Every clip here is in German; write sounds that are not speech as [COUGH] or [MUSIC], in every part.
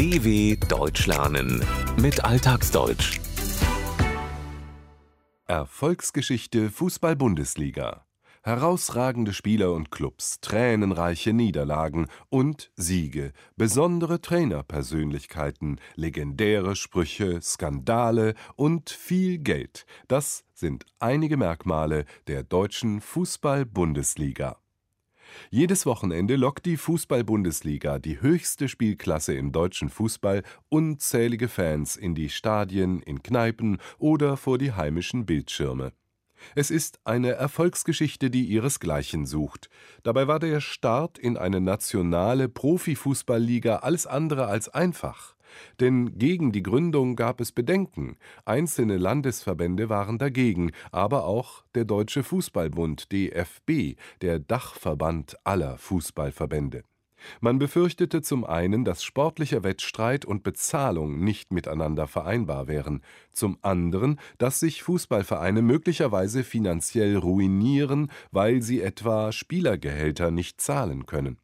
DW Deutsch lernen mit Alltagsdeutsch. Erfolgsgeschichte Fußball-Bundesliga. Herausragende Spieler und Clubs, tränenreiche Niederlagen und Siege, besondere Trainerpersönlichkeiten, legendäre Sprüche, Skandale und viel Geld. Das sind einige Merkmale der deutschen Fußball-Bundesliga. Jedes Wochenende lockt die Fußball-Bundesliga, die höchste Spielklasse im deutschen Fußball, unzählige Fans in die Stadien, in Kneipen oder vor die heimischen Bildschirme. Es ist eine Erfolgsgeschichte, die ihresgleichen sucht. Dabei war der Start in eine nationale Profifußballliga alles andere als einfach. Denn gegen die Gründung gab es Bedenken, einzelne Landesverbände waren dagegen, aber auch der Deutsche Fußballbund DFB, der Dachverband aller Fußballverbände. Man befürchtete zum einen, dass sportlicher Wettstreit und Bezahlung nicht miteinander vereinbar wären, zum anderen, dass sich Fußballvereine möglicherweise finanziell ruinieren, weil sie etwa Spielergehälter nicht zahlen können.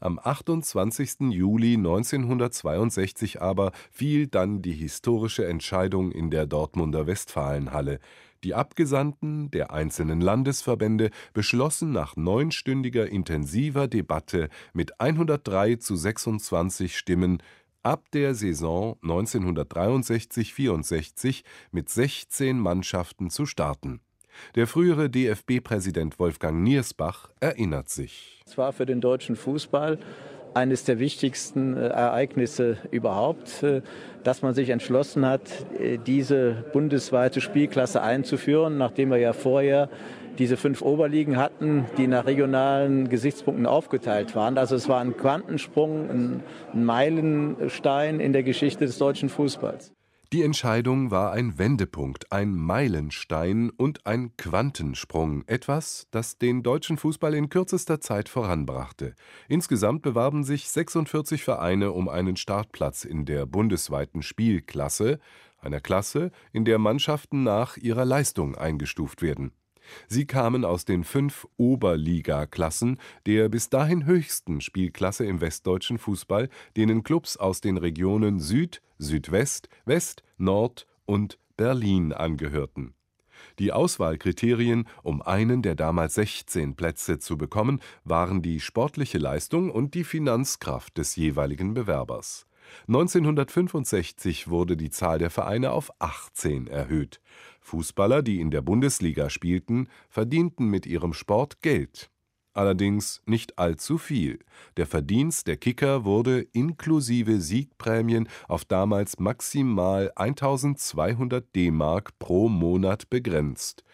Am 28. Juli 1962 aber fiel dann die historische Entscheidung in der Dortmunder Westfalenhalle. Die Abgesandten der einzelnen Landesverbände beschlossen nach neunstündiger intensiver Debatte mit 103 zu 26 Stimmen, ab der Saison 1963 64 mit 16 Mannschaften zu starten der frühere DFB-Präsident Wolfgang Niersbach erinnert sich. Es war für den deutschen Fußball eines der wichtigsten äh, Ereignisse überhaupt, äh, dass man sich entschlossen hat, äh, diese bundesweite Spielklasse einzuführen, nachdem wir ja vorher diese fünf Oberligen hatten, die nach regionalen Gesichtspunkten aufgeteilt waren. Also es war ein Quantensprung, ein Meilenstein in der Geschichte des deutschen Fußballs. Die Entscheidung war ein Wendepunkt, ein Meilenstein und ein Quantensprung, etwas, das den deutschen Fußball in kürzester Zeit voranbrachte. Insgesamt bewarben sich 46 Vereine um einen Startplatz in der bundesweiten Spielklasse, einer Klasse, in der Mannschaften nach ihrer Leistung eingestuft werden Sie kamen aus den fünf Oberliga-Klassen der bis dahin höchsten Spielklasse im westdeutschen Fußball, denen Klubs aus den Regionen Süd, Südwest, West, Nord und Berlin angehörten. Die Auswahlkriterien, um einen der damals 16 Plätze zu bekommen, waren die sportliche Leistung und die Finanzkraft des jeweiligen Bewerbers 1965 wurde die Zahl der Vereine auf 18 erhöht. Fußballer, die in der Bundesliga spielten, verdienten mit ihrem Sport Geld. Allerdings nicht allzu viel. Der Verdienst der Kicker wurde inklusive Siegprämien auf damals maximal 1200 D-Mark pro Monat begrenzt.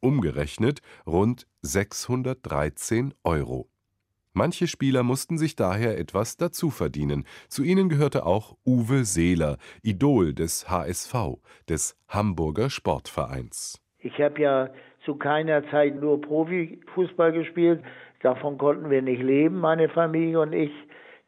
Umgerechnet rund 613 Euro Manche Spieler mussten sich daher etwas dazu verdienen. Zu ihnen gehörte auch Uwe Seeler, Idol des HSV, des Hamburger Sportvereins. Ich habe ja zu keiner Zeit nur Profifußball gespielt. Davon konnten wir nicht leben, meine Familie und ich.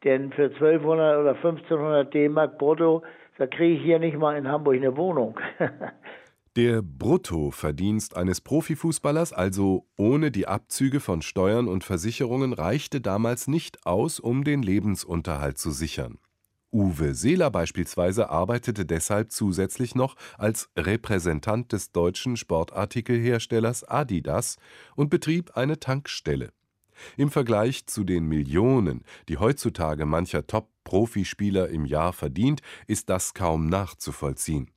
Denn für 1200 oder 1500 D-Mark brutto, da kriege ich hier nicht mal in Hamburg eine Wohnung. [LAUGHS] Der Bruttoverdienst eines Profifußballers, also ohne die Abzüge von Steuern und Versicherungen, reichte damals nicht aus, um den Lebensunterhalt zu sichern. Uwe Seeler beispielsweise arbeitete deshalb zusätzlich noch als Repräsentant des deutschen Sportartikelherstellers Adidas und betrieb eine Tankstelle. Im Vergleich zu den Millionen, die heutzutage mancher Top-Profispieler im Jahr verdient, ist das kaum nachzuvollziehen.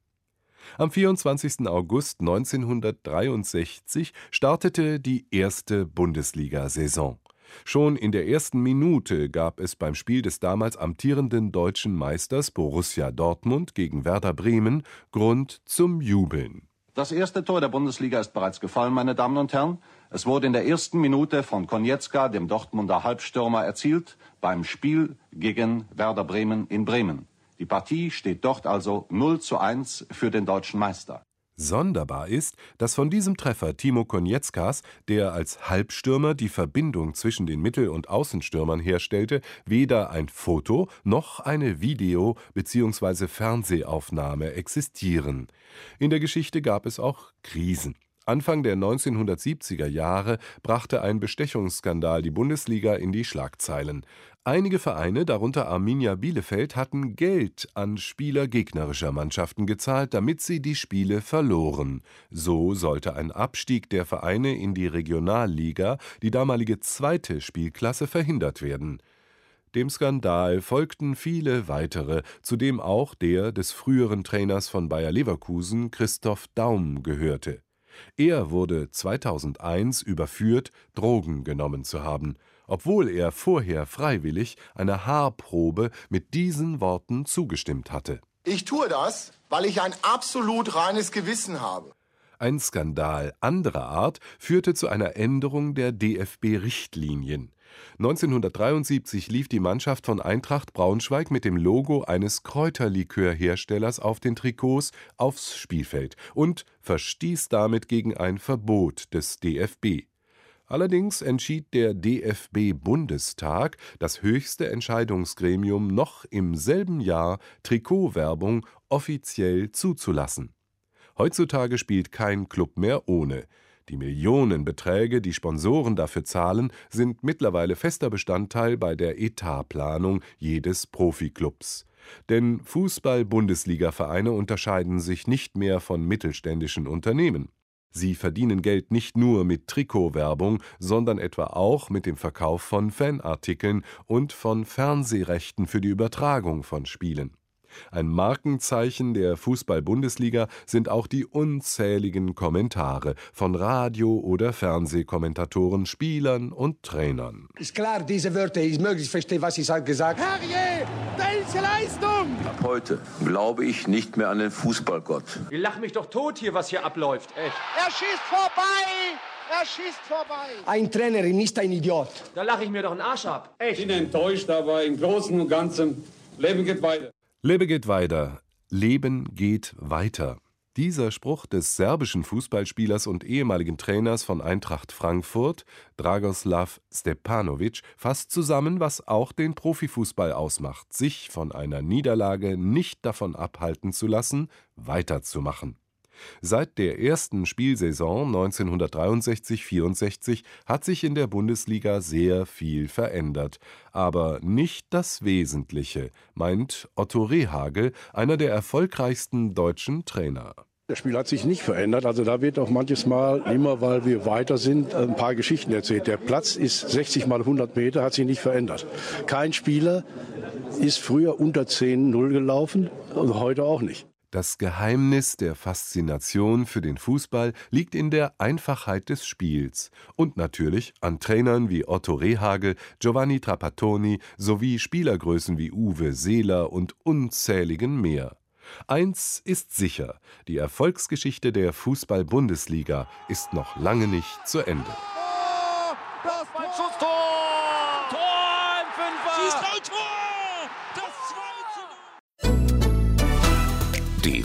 Am 24. August 1963 startete die erste Bundesliga-Saison. Schon in der ersten Minute gab es beim Spiel des damals amtierenden deutschen Meisters Borussia Dortmund gegen Werder Bremen Grund zum Jubeln. Das erste Tor der Bundesliga ist bereits gefallen, meine Damen und Herren. Es wurde in der ersten Minute von Konietzka, dem Dortmunder Halbstürmer, erzielt beim Spiel gegen Werder Bremen in Bremen. Die Partie steht dort also 0 zu 1 für den deutschen Meister. Sonderbar ist, dass von diesem Treffer Timo Konietzkas, der als Halbstürmer die Verbindung zwischen den Mittel- und Außenstürmern herstellte, weder ein Foto noch eine Video- bzw. Fernsehaufnahme existieren. In der Geschichte gab es auch Krisen. Anfang der 1970er Jahre brachte ein Bestechungsskandal die Bundesliga in die Schlagzeilen. Einige Vereine, darunter Arminia Bielefeld, hatten Geld an Spieler gegnerischer Mannschaften gezahlt, damit sie die Spiele verloren. So sollte ein Abstieg der Vereine in die Regionalliga, die damalige zweite Spielklasse, verhindert werden. Dem Skandal folgten viele weitere, zu dem auch der des früheren Trainers von Bayer Leverkusen, Christoph Daum, gehörte. Er wurde 2001 überführt, Drogen genommen zu haben, obwohl er vorher freiwillig einer Haarprobe mit diesen Worten zugestimmt hatte. Ich tue das, weil ich ein absolut reines Gewissen habe. Ein Skandal anderer Art führte zu einer Änderung der DFB-Richtlinien. 1973 lief die Mannschaft von Eintracht Braunschweig mit dem Logo eines Kräuterlikörherstellers auf den Trikots aufs Spielfeld und verstieß damit gegen ein Verbot des DFB. Allerdings entschied der DFB-Bundestag, das höchste Entscheidungsgremium, noch im selben Jahr Trikotwerbung offiziell zuzulassen. Heutzutage spielt kein Club mehr ohne. Die Millionenbeträge, die Sponsoren dafür zahlen, sind mittlerweile fester Bestandteil bei der Etatplanung jedes Profiklubs. Denn Fußball-Bundesliga-Vereine unterscheiden sich nicht mehr von mittelständischen Unternehmen. Sie verdienen Geld nicht nur mit Trikotwerbung, sondern etwa auch mit dem Verkauf von Fanartikeln und von Fernsehrechten für die Übertragung von Spielen. Ein Markenzeichen der Fußball-Bundesliga sind auch die unzähligen Kommentare von Radio- oder Fernsehkommentatoren, Spielern und Trainern. Ist klar, diese Wörter, ich möglichst verstehe, was ich gesagt habe. Herrje, welche Leistung! Ab heute glaube ich nicht mehr an den Fußballgott. Wir lachen mich doch tot hier, was hier abläuft. Echt. Er schießt vorbei! Er schießt vorbei! Ein Trainer ist ein Idiot. Da lache ich mir doch einen Arsch ab. Echt. Ich bin enttäuscht, aber im Großen und Ganzen, Leben geht weiter. Lebe geht weiter. Leben geht weiter. Dieser Spruch des serbischen Fußballspielers und ehemaligen Trainers von Eintracht Frankfurt, Dragoslav Stepanovic, fasst zusammen, was auch den Profifußball ausmacht, sich von einer Niederlage nicht davon abhalten zu lassen, weiterzumachen. Seit der ersten Spielsaison 1963 / 64 hat sich in der Bundesliga sehr viel verändert, aber nicht das Wesentliche, meint Otto Rehagel, einer der erfolgreichsten deutschen Trainer. Das Spiel hat sich nicht verändert. Also da wird auch manches Mal immer, weil wir weiter sind, ein paar Geschichten erzählt. Der Platz ist 60 mal 100 Meter, hat sich nicht verändert. Kein Spieler ist früher unter 10-0 gelaufen und heute auch nicht. Das Geheimnis der Faszination für den Fußball liegt in der Einfachheit des Spiels und natürlich an Trainern wie Otto Rehagel, Giovanni Trapattoni sowie Spielergrößen wie Uwe Seeler und unzähligen mehr. Eins ist sicher, die Erfolgsgeschichte der Fußball-Bundesliga ist noch lange nicht zu Ende.